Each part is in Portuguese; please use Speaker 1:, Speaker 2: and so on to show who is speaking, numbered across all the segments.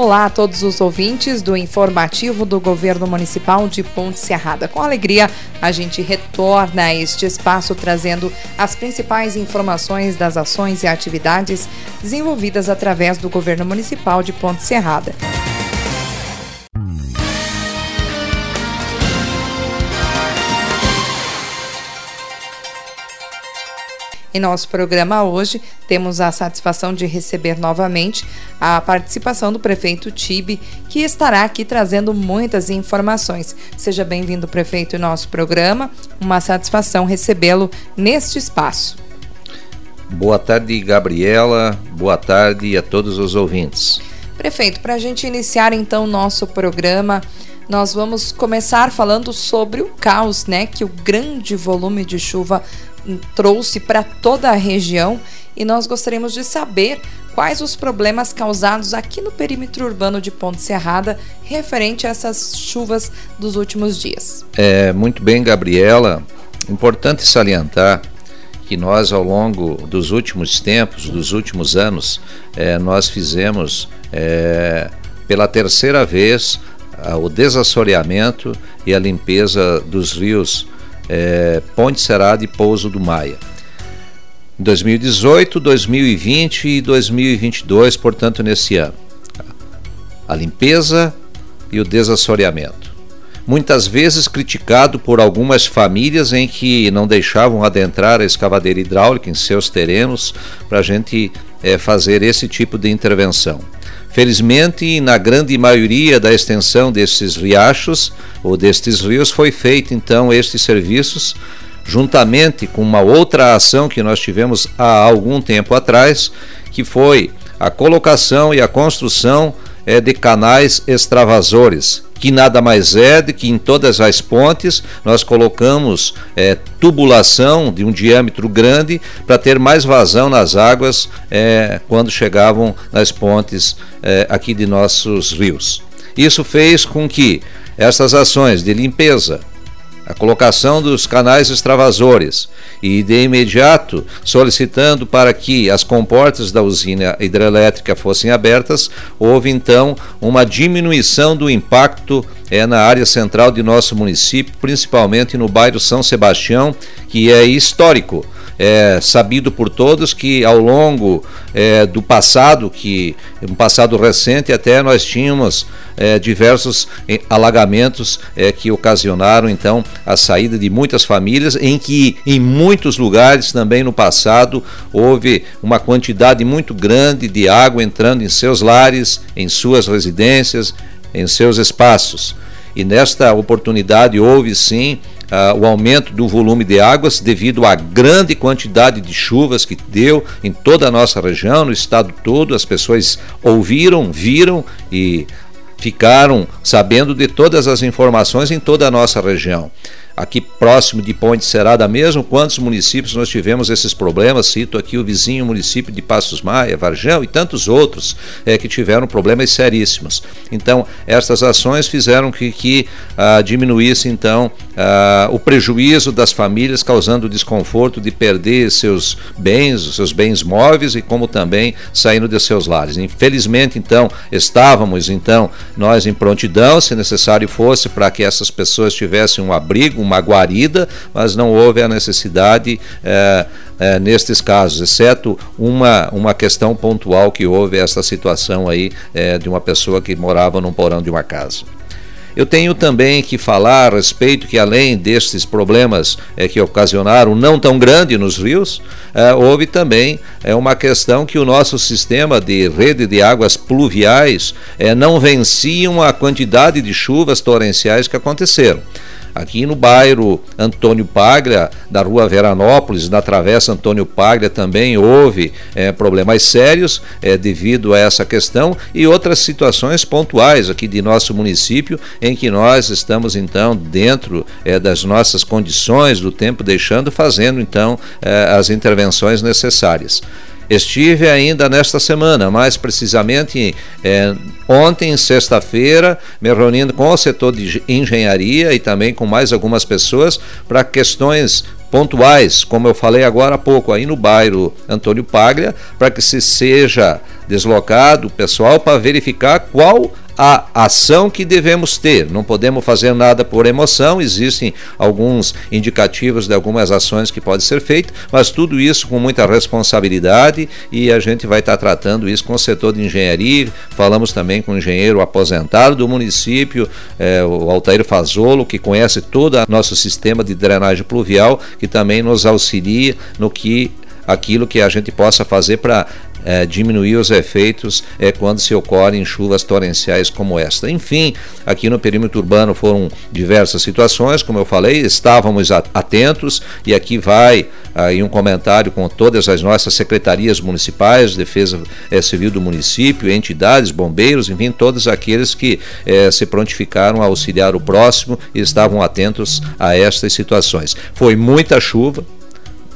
Speaker 1: Olá a todos os ouvintes do informativo do Governo Municipal de Ponte Serrada. Com alegria, a gente retorna a este espaço trazendo as principais informações das ações e atividades desenvolvidas através do Governo Municipal de Ponte Serrada. Em nosso programa hoje, temos a satisfação de receber novamente a participação do prefeito Tibe, que estará aqui trazendo muitas informações. Seja bem-vindo, prefeito, em nosso programa. Uma satisfação recebê-lo neste espaço.
Speaker 2: Boa tarde, Gabriela. Boa tarde a todos os ouvintes.
Speaker 1: Prefeito, para a gente iniciar então o nosso programa, nós vamos começar falando sobre o caos, né, que o grande volume de chuva trouxe para toda a região e nós gostaríamos de saber quais os problemas causados aqui no perímetro urbano de Ponte Serrada referente a essas chuvas dos últimos dias.
Speaker 2: É, muito bem, Gabriela. Importante salientar que nós, ao longo dos últimos tempos, dos últimos anos, é, nós fizemos é, pela terceira vez o desassoreamento e a limpeza dos rios é, Ponte Serada e Pouso do Maia. Em 2018, 2020 e 2022, portanto, nesse ano. A limpeza e o desassoreamento. Muitas vezes criticado por algumas famílias em que não deixavam adentrar a escavadeira hidráulica em seus terrenos para a gente é, fazer esse tipo de intervenção. Felizmente, na grande maioria da extensão desses riachos ou destes rios foi feito então estes serviços juntamente com uma outra ação que nós tivemos há algum tempo atrás, que foi a colocação e a construção é, de canais extravasores, que nada mais é do que em todas as pontes nós colocamos é, tubulação de um diâmetro grande para ter mais vazão nas águas é, quando chegavam nas pontes é, aqui de nossos rios. Isso fez com que essas ações de limpeza, a colocação dos canais extravasores e de imediato solicitando para que as comportas da usina hidrelétrica fossem abertas, houve então uma diminuição do impacto é, na área central de nosso município, principalmente no bairro São Sebastião, que é histórico é sabido por todos que ao longo é, do passado, que um passado recente até nós tínhamos é, diversos é, alagamentos é, que ocasionaram então a saída de muitas famílias, em que em muitos lugares também no passado houve uma quantidade muito grande de água entrando em seus lares, em suas residências, em seus espaços. E nesta oportunidade houve sim uh, o aumento do volume de águas devido à grande quantidade de chuvas que deu em toda a nossa região, no estado todo. As pessoas ouviram, viram e ficaram sabendo de todas as informações em toda a nossa região aqui próximo de Ponte Serada mesmo, quantos municípios nós tivemos esses problemas, cito aqui o vizinho município de Passos Maia, Varjão e tantos outros é, que tiveram problemas seríssimos. Então, estas ações fizeram que, que ah, diminuísse então ah, o prejuízo das famílias, causando desconforto de perder seus bens, os seus bens móveis e como também saindo de seus lares. Infelizmente, então, estávamos então nós em prontidão, se necessário fosse, para que essas pessoas tivessem um abrigo, uma guarida, mas não houve a necessidade é, é, nestes casos, exceto uma, uma questão pontual que houve essa situação aí é, de uma pessoa que morava num porão de uma casa. Eu tenho também que falar a respeito que, além destes problemas é, que ocasionaram não tão grande nos rios, é, houve também é, uma questão que o nosso sistema de rede de águas pluviais é, não venciam a quantidade de chuvas torrenciais que aconteceram. Aqui no bairro Antônio Paglia, da rua Veranópolis, na Travessa Antônio Paglia, também houve é, problemas sérios é, devido a essa questão e outras situações pontuais aqui de nosso município, em que nós estamos então dentro é, das nossas condições do tempo, deixando, fazendo então as intervenções necessárias. Estive ainda nesta semana, mais precisamente é, ontem, sexta-feira, me reunindo com o setor de engenharia e também com mais algumas pessoas para questões pontuais, como eu falei agora há pouco, aí no bairro Antônio Paglia, para que se seja deslocado o pessoal para verificar qual a ação que devemos ter. Não podemos fazer nada por emoção, existem alguns indicativos de algumas ações que podem ser feitas, mas tudo isso com muita responsabilidade e a gente vai estar tratando isso com o setor de engenharia. Falamos também com o engenheiro aposentado do município, é, o Altair Fazolo, que conhece todo o nosso sistema de drenagem pluvial, que também nos auxilia no que aquilo que a gente possa fazer para é, diminuir os efeitos é, quando se ocorrem chuvas torrenciais como esta. Enfim, aqui no perímetro urbano foram diversas situações, como eu falei, estávamos atentos e aqui vai aí um comentário com todas as nossas secretarias municipais, Defesa é, Civil do município, entidades, bombeiros, enfim, todos aqueles que é, se prontificaram a auxiliar o próximo e estavam atentos a estas situações. Foi muita chuva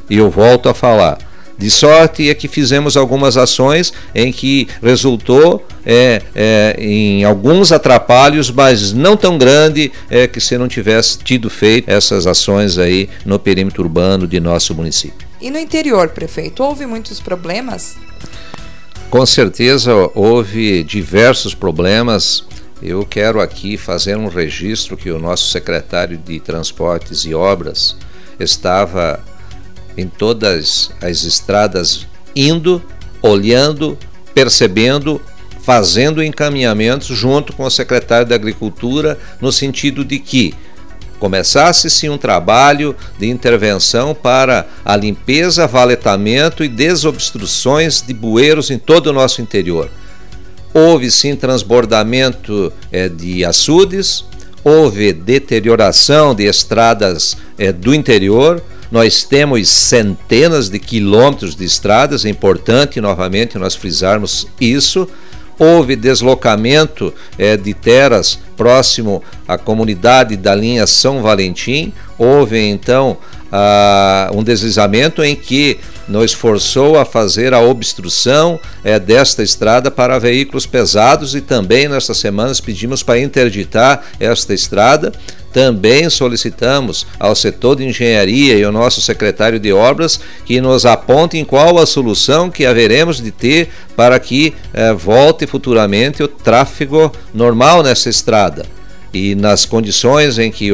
Speaker 2: e eu volto a falar de sorte é que fizemos algumas ações em que resultou é, é, em alguns atrapalhos, mas não tão grande é, que se não tivesse tido feito essas ações aí no perímetro urbano de nosso município.
Speaker 1: E no interior, prefeito, houve muitos problemas?
Speaker 2: Com certeza houve diversos problemas. Eu quero aqui fazer um registro que o nosso secretário de Transportes e Obras estava em todas as estradas, indo, olhando, percebendo, fazendo encaminhamentos junto com o secretário da Agricultura, no sentido de que começasse-se um trabalho de intervenção para a limpeza, valetamento e desobstruções de bueiros em todo o nosso interior. Houve sim transbordamento é, de açudes, houve deterioração de estradas é, do interior, nós temos centenas de quilômetros de estradas, é importante novamente nós frisarmos isso. Houve deslocamento é, de terras próximo à comunidade da linha São Valentim. Houve então um deslizamento em que nos forçou a fazer a obstrução é, desta estrada para veículos pesados e também nesta semana pedimos para interditar esta estrada também solicitamos ao setor de engenharia e ao nosso secretário de obras que nos apontem qual a solução que haveremos de ter para que eh, volte futuramente o tráfego normal nessa estrada. E nas condições em que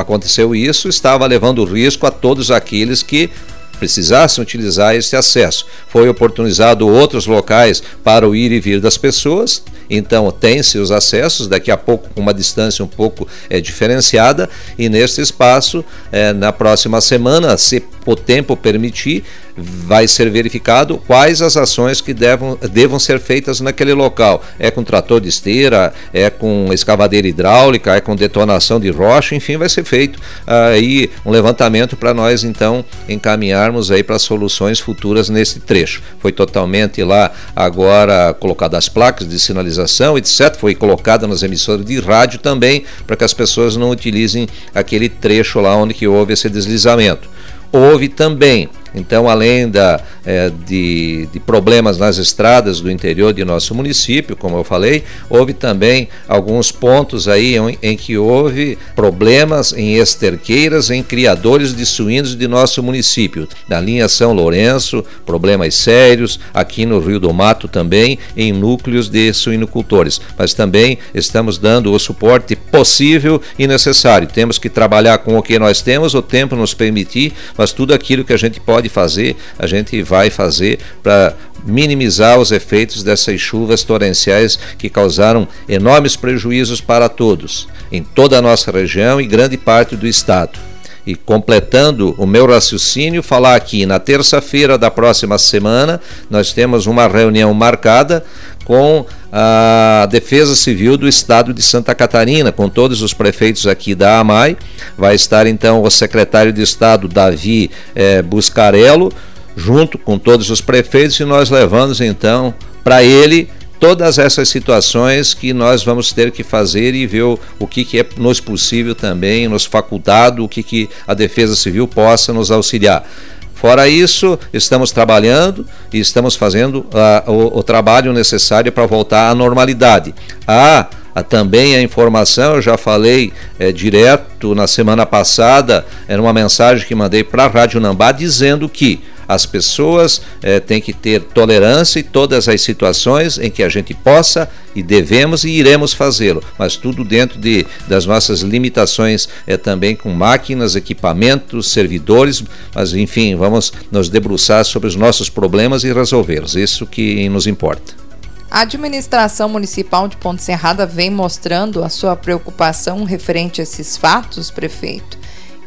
Speaker 2: aconteceu isso, estava levando risco a todos aqueles que precisassem utilizar esse acesso. Foi oportunizado outros locais para o ir e vir das pessoas, então tem-se os acessos, daqui a pouco com uma distância um pouco é, diferenciada, e neste espaço, é, na próxima semana, se o tempo permitir, vai ser verificado quais as ações que devam, devam ser feitas naquele local. É com trator de esteira, é com escavadeira hidráulica, é com detonação de rocha, enfim, vai ser feito aí um levantamento para nós então encaminharmos aí para soluções futuras nesse trecho. Foi totalmente lá agora colocadas as placas de sinalização, etc. Foi colocada nas emissoras de rádio também para que as pessoas não utilizem aquele trecho lá onde que houve esse deslizamento. Houve também então, além da, é, de, de, problemas nas estradas do interior de nosso município, como eu falei, houve também alguns pontos aí em, em que houve problemas em esterqueiras, em criadores de suínos de nosso município. Na linha São Lourenço, problemas sérios, aqui no Rio do Mato também, em núcleos de suinocultores. Mas também estamos dando o suporte possível e necessário. Temos que trabalhar com o que nós temos, o tempo nos permitir, mas tudo aquilo que a gente pode pode fazer, a gente vai fazer para minimizar os efeitos dessas chuvas torrenciais que causaram enormes prejuízos para todos, em toda a nossa região e grande parte do estado. E completando o meu raciocínio, falar aqui na terça-feira da próxima semana, nós temos uma reunião marcada com a Defesa Civil do Estado de Santa Catarina, com todos os prefeitos aqui da AMAI. Vai estar então o secretário de Estado, Davi eh, Buscarello, junto com todos os prefeitos, e nós levamos então para ele todas essas situações que nós vamos ter que fazer e ver o, o que, que é nos possível também, nos facultado, o que, que a Defesa Civil possa nos auxiliar. Fora isso, estamos trabalhando e estamos fazendo uh, o, o, trabalho necessário para voltar à normalidade. Há ah, também a informação, eu já falei é, direto na semana passada, era uma mensagem que mandei para a Rádio Nambá dizendo que As pessoas eh, têm que ter tolerância em todas as situações em que a gente possa e devemos e iremos fazê-lo, mas tudo dentro de, das nossas limitações, é também com máquinas, equipamentos, servidores, mas enfim, vamos nos debruçar sobre os nossos problemas e resolvê-los. Isso que nos importa.
Speaker 1: A administração municipal de Ponte Serrada vem mostrando a sua preocupação referente a esses fatos, prefeito.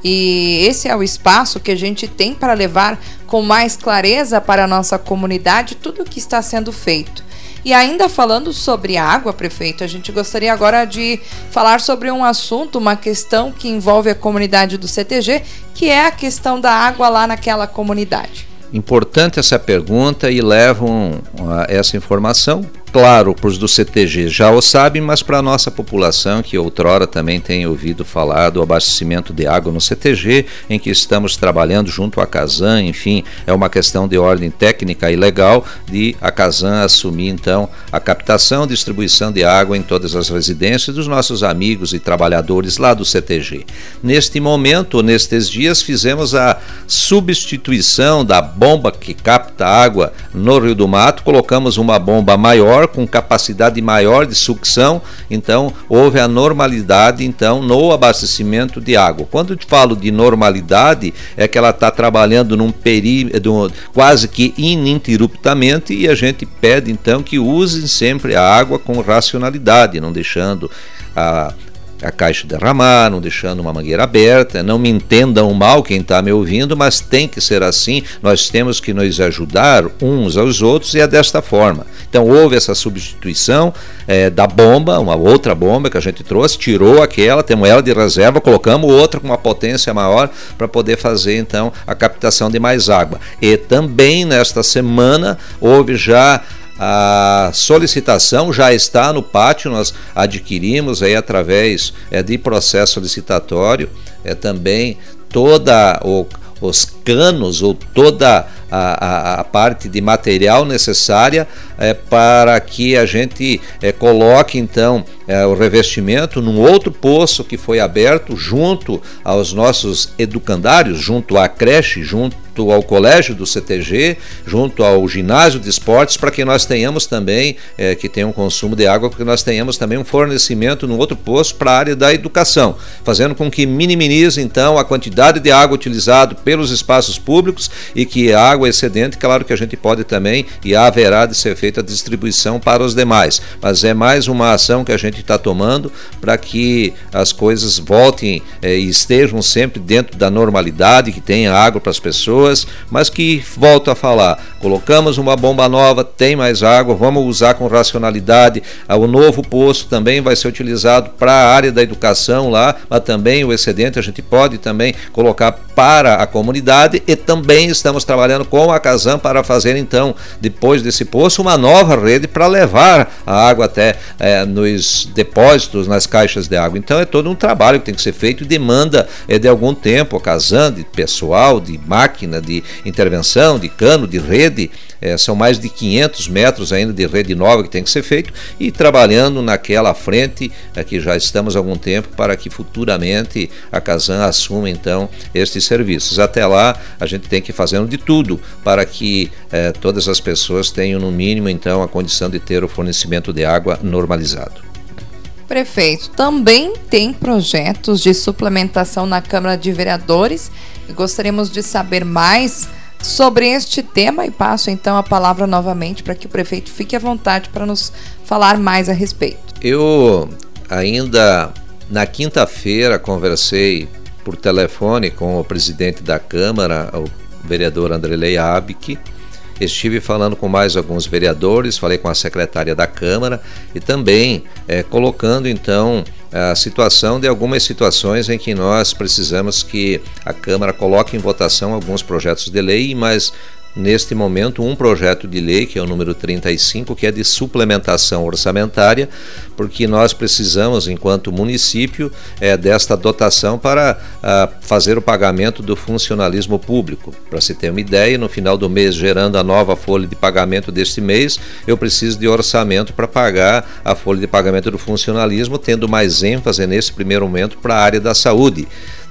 Speaker 1: E esse é o espaço que a gente tem para levar com mais clareza para a nossa comunidade tudo o que está sendo feito. E ainda falando sobre água, prefeito, a gente gostaria agora de falar sobre um assunto, uma questão que envolve a comunidade do CTG, que é a questão da água lá naquela comunidade.
Speaker 2: Importante essa pergunta e levam essa informação claro para os do CTG já o sabem, mas para a nossa população que outrora também tem ouvido falar do abastecimento de água no CTG, em que estamos trabalhando junto à Casan, enfim, é uma questão de ordem técnica e legal de a Casan assumir então a captação e distribuição de água em todas as residências dos nossos amigos e trabalhadores lá do CTG. Neste momento, nestes dias, fizemos a substituição da bomba que capta água no Rio do Mato, colocamos uma bomba maior maior, com capacidade maior de sucção, então houve a normalidade então no abastecimento de água. Quando eu falo de normalidade, é que ela está trabalhando num período quase que ininterruptamente e a gente pede então que usem sempre a água com racionalidade, não deixando a a caixa derramar, não deixando uma mangueira aberta. Não me entendam mal quem está me ouvindo, mas tem que ser assim. Nós temos que nos ajudar uns aos outros e é desta forma. Então houve essa substituição é, da bomba, uma outra bomba que a gente trouxe, tirou aquela, temos ela de reserva, colocamos outra com uma potência maior para poder fazer então a captação de mais água. E também nesta semana houve já a solicitação já está no pátio, nós adquirimos aí através é, de processo licitatório é, também toda o, os canos ou toda a, a, a, parte de material necessária é, para que a gente é, coloque então é, o revestimento num outro poço que foi aberto junto aos nossos educandários, junto à creche, junto ao colégio do CTG, junto ao ginásio de esportes, para que nós tenhamos também, é, que tenha um consumo de água, para que nós tenhamos também um fornecimento no outro poço para a área da educação, fazendo com que minimize então a quantidade de água utilizada pelos espaços públicos e que a água excedente, claro que a gente pode também e haverá de ser feita a distribuição para os demais, mas é mais uma ação que a gente está tomando para que as coisas voltem é, e estejam sempre dentro da normalidade, que tenha água para as pessoas pessoas, mas que, volto a falar, colocamos uma bomba nova, tem mais água, vamos usar com racionalidade. Ah, o novo poço também vai ser utilizado para a área da educação lá, mas também o excedente a gente pode também colocar para a comunidade e também estamos trabalhando com a Casam para fazer então, depois desse poço, uma nova rede para levar a água até é, nos depósitos, nas caixas de água. Então é todo um trabalho que tem que ser feito e demanda é, de algum tempo, a Casam, de pessoal, de máquina, máquina de intervenção, de cano, de rede, é, são mais de 500 metros ainda de rede nova que tem que ser feito e trabalhando naquela frente é, que já estamos há algum tempo para que futuramente a Casan assuma então estes serviços. Até lá a gente tem que ir fazendo de tudo para que é, todas as pessoas tenham no mínimo então a condição de ter o fornecimento de água normalizado.
Speaker 1: Prefeito, também tem projetos de suplementação na Câmara de Vereadores gostaríamos de saber mais sobre este tema e passo então a palavra novamente para que o prefeito fique à vontade para nos falar mais a respeito.
Speaker 2: Eu ainda na quinta-feira conversei por telefone com o presidente da Câmara, o vereador Andrelei Abic, Estive falando com mais alguns vereadores, falei com a secretária da Câmara e também é, colocando então a situação de algumas situações em que nós precisamos que a Câmara coloque em votação alguns projetos de lei, mas neste momento um projeto de lei, que é o número 35, que é de suplementação orçamentária, porque nós precisamos, enquanto município, é, desta dotação para a, fazer o pagamento do funcionalismo público. Para se ter uma ideia, no final do mês, gerando a nova folha de pagamento deste mês, eu preciso de orçamento para pagar a folha de pagamento do funcionalismo, tendo mais ênfase nesse primeiro momento para a área da saúde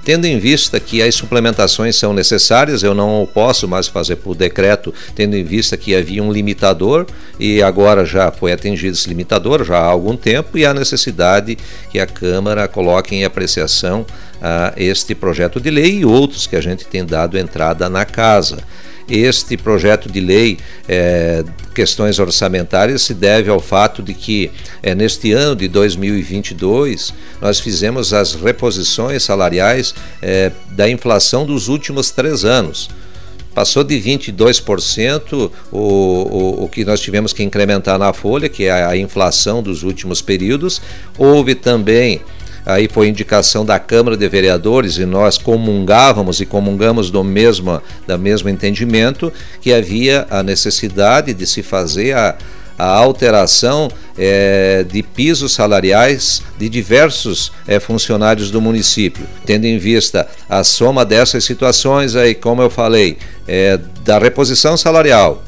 Speaker 2: tendo em vista que as suplementações são necessárias, eu não posso mais fazer por decreto, tendo em vista que havia um limitador e agora já foi atingido esse limitador já há algum tempo e a necessidade que a Câmara coloque em apreciação uh, este projeto de lei e outros que a gente tem dado entrada na casa. Este projeto de lei, é, questões orçamentárias, se deve ao fato de que é, neste ano de 2022 nós fizemos as reposições salariais é, da inflação dos últimos três anos passou de 22% o, o, o que nós tivemos que incrementar na folha, que é a, a inflação dos últimos períodos. Houve também aí foi indicação da Câmara de Vereadores e nós comungávamos e comungamos do mesmo, da mesmo entendimento que havia a necessidade de se fazer a, a alteração é, de pisos salariais de diversos é, funcionários do município, tendo em vista a soma dessas situações aí, como eu falei, é, da reposição salarial,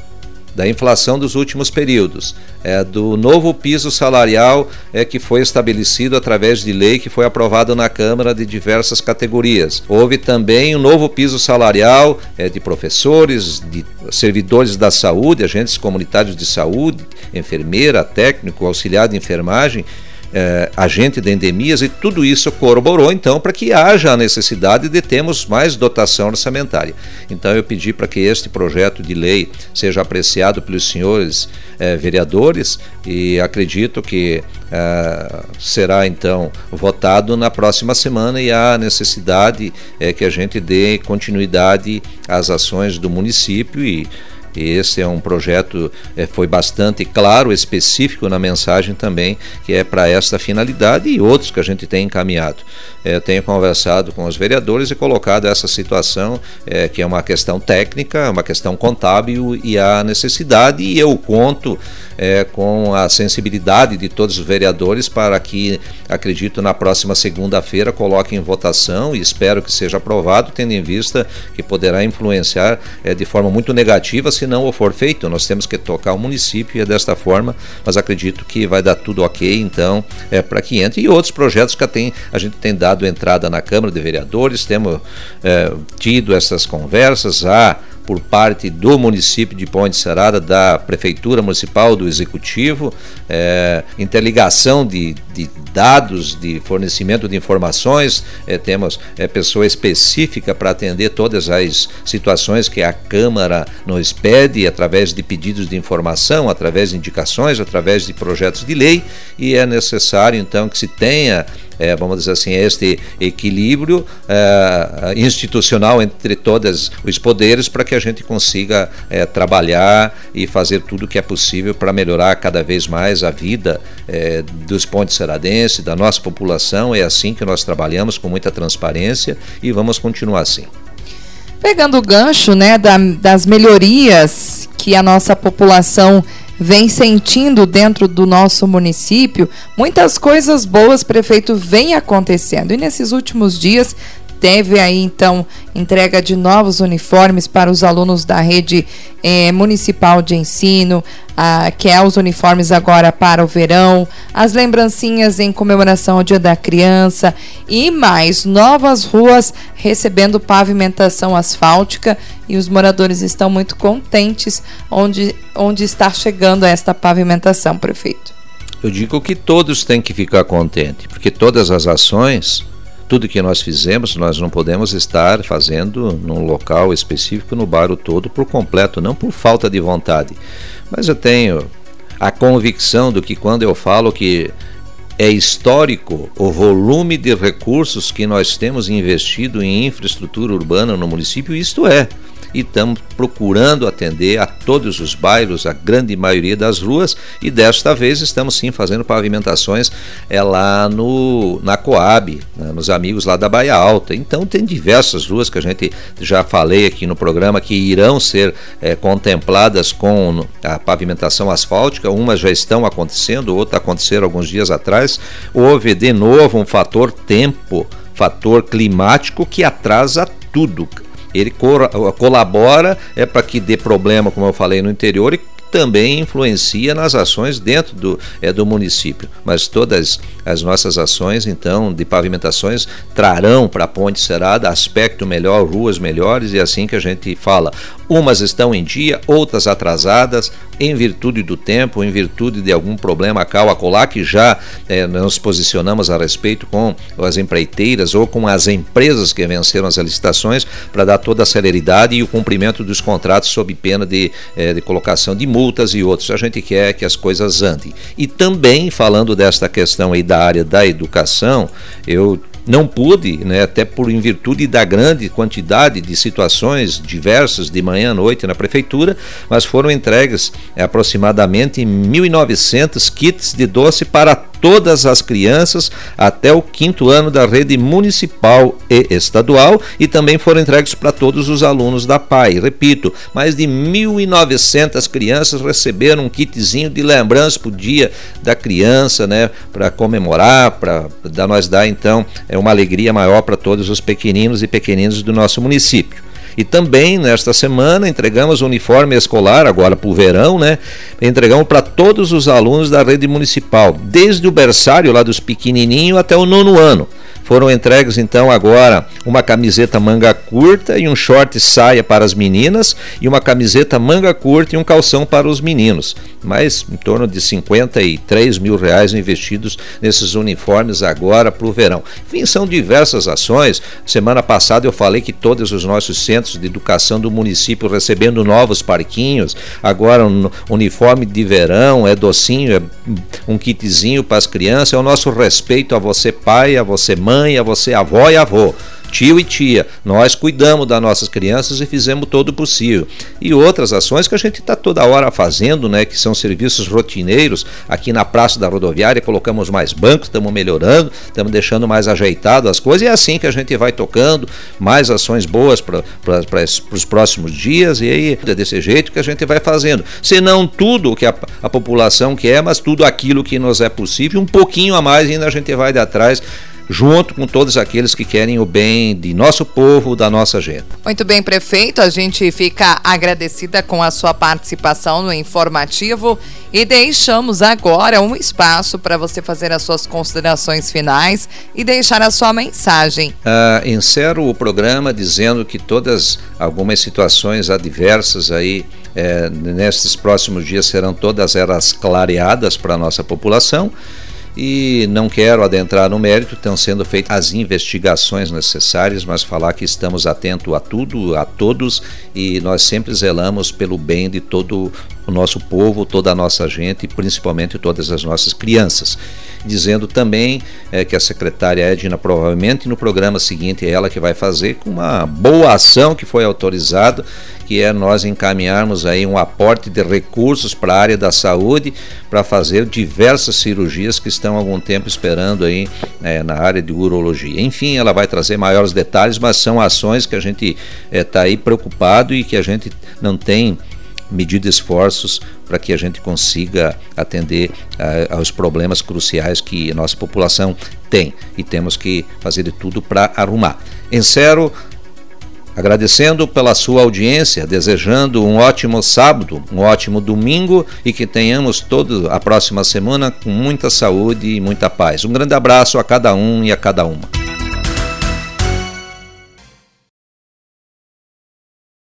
Speaker 2: da inflação dos últimos períodos, é, do novo piso salarial é, que foi estabelecido através de lei que foi aprovado na Câmara de diversas categorias. Houve também um novo piso salarial é, de professores, de servidores da saúde, agentes comunitários de saúde, enfermeira, técnico, auxiliar de enfermagem é, agente de endemias e tudo isso corroborou então para que haja a necessidade de termos mais dotação orçamentária. Então eu pedi para que este projeto de lei seja apreciado pelos senhores é, vereadores e acredito que é, será então votado na próxima semana e há necessidade é, que a gente dê continuidade às ações do município e esse é um projeto, é, foi bastante claro, específico na mensagem também, que é para esta finalidade e outros que a gente tem encaminhado. É, tenho conversado com os vereadores e colocado essa situação, é, que é uma questão técnica, uma questão contábil e a necessidade, e eu conto é, com a sensibilidade de todos os vereadores para que, acredito, na próxima segunda-feira coloquem em votação e espero que seja aprovado, tendo em vista que poderá influenciar é, de forma muito negativa se não o for feito. Nós temos que tocar o município e é desta forma, mas acredito que vai dar tudo ok, então, é, para que entre. E outros projetos que a, tem, a gente tem dado entrada na Câmara de Vereadores, temos é, tido essas conversas, há por parte do município de Ponte Serada, da Prefeitura Municipal, do Executivo, é, interligação de, de, dados, de fornecimento de informações, é, temos é, pessoa específica para atender todas as situações que a Câmara nos pede, através de pedidos de informação, através de indicações, através de projetos de lei, e é necessário então que se tenha é, vamos dizer assim, este equilíbrio é, institucional entre todos os poderes para que a gente consiga é, trabalhar e fazer tudo o que é possível para melhorar cada vez mais a vida é, dos pontes seradenses, da nossa população. É assim que nós trabalhamos com muita transparência e vamos continuar assim.
Speaker 1: Pegando o gancho né, da, das melhorias que a nossa população vem sentindo dentro do nosso município, muitas coisas boas, prefeito, vem acontecendo. E nesses últimos dias Teve aí então entrega de novos uniformes para os alunos da rede eh, municipal de ensino, ah, que é os uniformes agora para o verão, as lembrancinhas em comemoração ao Dia da Criança e mais novas ruas recebendo pavimentação asfáltica e os moradores estão muito contentes onde, onde está chegando esta pavimentação, prefeito.
Speaker 2: Eu digo que todos têm que ficar contentes, porque todas as ações tudo que nós fizemos, nós não podemos estar fazendo num local específico no bairro todo por completo, não por falta de vontade. Mas eu tenho a convicção do que quando eu falo que é histórico o volume de recursos que nós temos investido em infraestrutura urbana no município, isto é e estamos procurando atender a todos os bairros, a grande maioria das ruas, e desta vez estamos sim fazendo pavimentações é lá no na Coab, né, nos amigos lá da Baia Alta. Então tem diversas ruas que a gente já falei aqui no programa que irão ser é, contempladas com a pavimentação asfáltica, umas já estão acontecendo, outras aconteceram alguns dias atrás. Houve de novo um fator tempo, fator climático que atrasa tudo ele colabora é para que dê problema, como eu falei, no interior e também influencia nas ações dentro do, é, do município. Mas todas as nossas ações, então, de pavimentações, trarão para a Ponte Serada aspecto melhor, ruas melhores, e é assim que a gente fala. Umas estão em dia, outras atrasadas, em virtude do tempo, em virtude de algum problema cal acolá, que já é, nos posicionamos a respeito com as empreiteiras ou com as empresas que venceram as licitações para dar toda a celeridade e o cumprimento dos contratos sob pena de, é, de colocação de multas e outros. A gente quer que as coisas andem. E também, falando desta questão aí da área da educação, eu não pude, né, até por em virtude da grande quantidade de situações diversas de manhã à noite na prefeitura, mas foram entregues é, aproximadamente 1.900 kits de doce para todas as crianças até o quinto ano da rede municipal e estadual e também foram entregues para todos os alunos da PAI. Repito, mais de 1.900 crianças receberam um kitzinho de lembrança para o dia da criança, né, para comemorar, para nós dar então é uma alegria maior para todos os pequeninos e pequeninas do nosso município. E também nesta semana entregamos uniforme escolar, agora para o verão, né? Entregamos para todos os alunos da rede municipal, desde o berçário lá dos pequenininhos até o nono ano. Foram entregues então agora uma camiseta manga curta e um short saia para as meninas e uma camiseta manga curta e um calção para os meninos. Mais em torno de 53 mil reais investidos nesses uniformes agora para o verão. Enfim, são diversas ações. Semana passada eu falei que todos os nossos centros de educação do município recebendo novos parquinhos, agora um uniforme de verão, é docinho, é um kitzinho para as crianças, é o nosso respeito a você pai, a você mãe, mãe, a você avó e avô tio e tia. Nós cuidamos das nossas crianças e fizemos todo o possível. E outras ações que a gente está toda hora fazendo, né, que são serviços rotineiros. Aqui na Praça da Rodoviária colocamos mais bancos, estamos melhorando, estamos deixando mais ajeitado as coisas. E é assim que a gente vai tocando mais ações boas para os próximos dias. E aí é desse jeito que a gente vai fazendo. Se não tudo o que a, a população quer, mas tudo aquilo que nos é possível, um pouquinho a mais ainda a gente vai de atrás junto com todos aqueles que querem o bem de nosso povo, da nossa gente.
Speaker 1: Muito bem, prefeito, a gente fica agradecida com a sua participação no informativo e deixamos agora um espaço para você fazer as suas considerações finais e deixar a sua mensagem.
Speaker 2: Uh, encerro o programa dizendo que todas algumas situações adversas aí é, nesses próximos dias serão todas elas clareadas para a nossa população e não quero adentrar no mérito, estão sendo feitas as investigações necessárias, mas falar que estamos atentos a tudo, a todos e nós sempre zelamos pelo bem de todo o nosso povo, toda a nossa gente, principalmente todas as nossas crianças. Dizendo também é, que a secretária Edna, provavelmente no programa seguinte, é ela que vai fazer com uma boa ação que foi autorizada, que é nós encaminharmos aí um aporte de recursos para a área da saúde para fazer diversas cirurgias que estão há algum tempo esperando aí é, na área de urologia. Enfim, ela vai trazer maiores detalhes, mas são ações que a gente está é, aí preocupado e que a gente não tem medido esforços para que a gente consiga atender uh, aos problemas cruciais que a nossa população tem e temos que fazer de tudo para arrumar. Encerro agradecendo pela sua audiência, desejando um ótimo sábado, um ótimo domingo e que tenhamos toda a próxima semana com muita saúde e muita paz. Um grande abraço a cada um e a cada uma.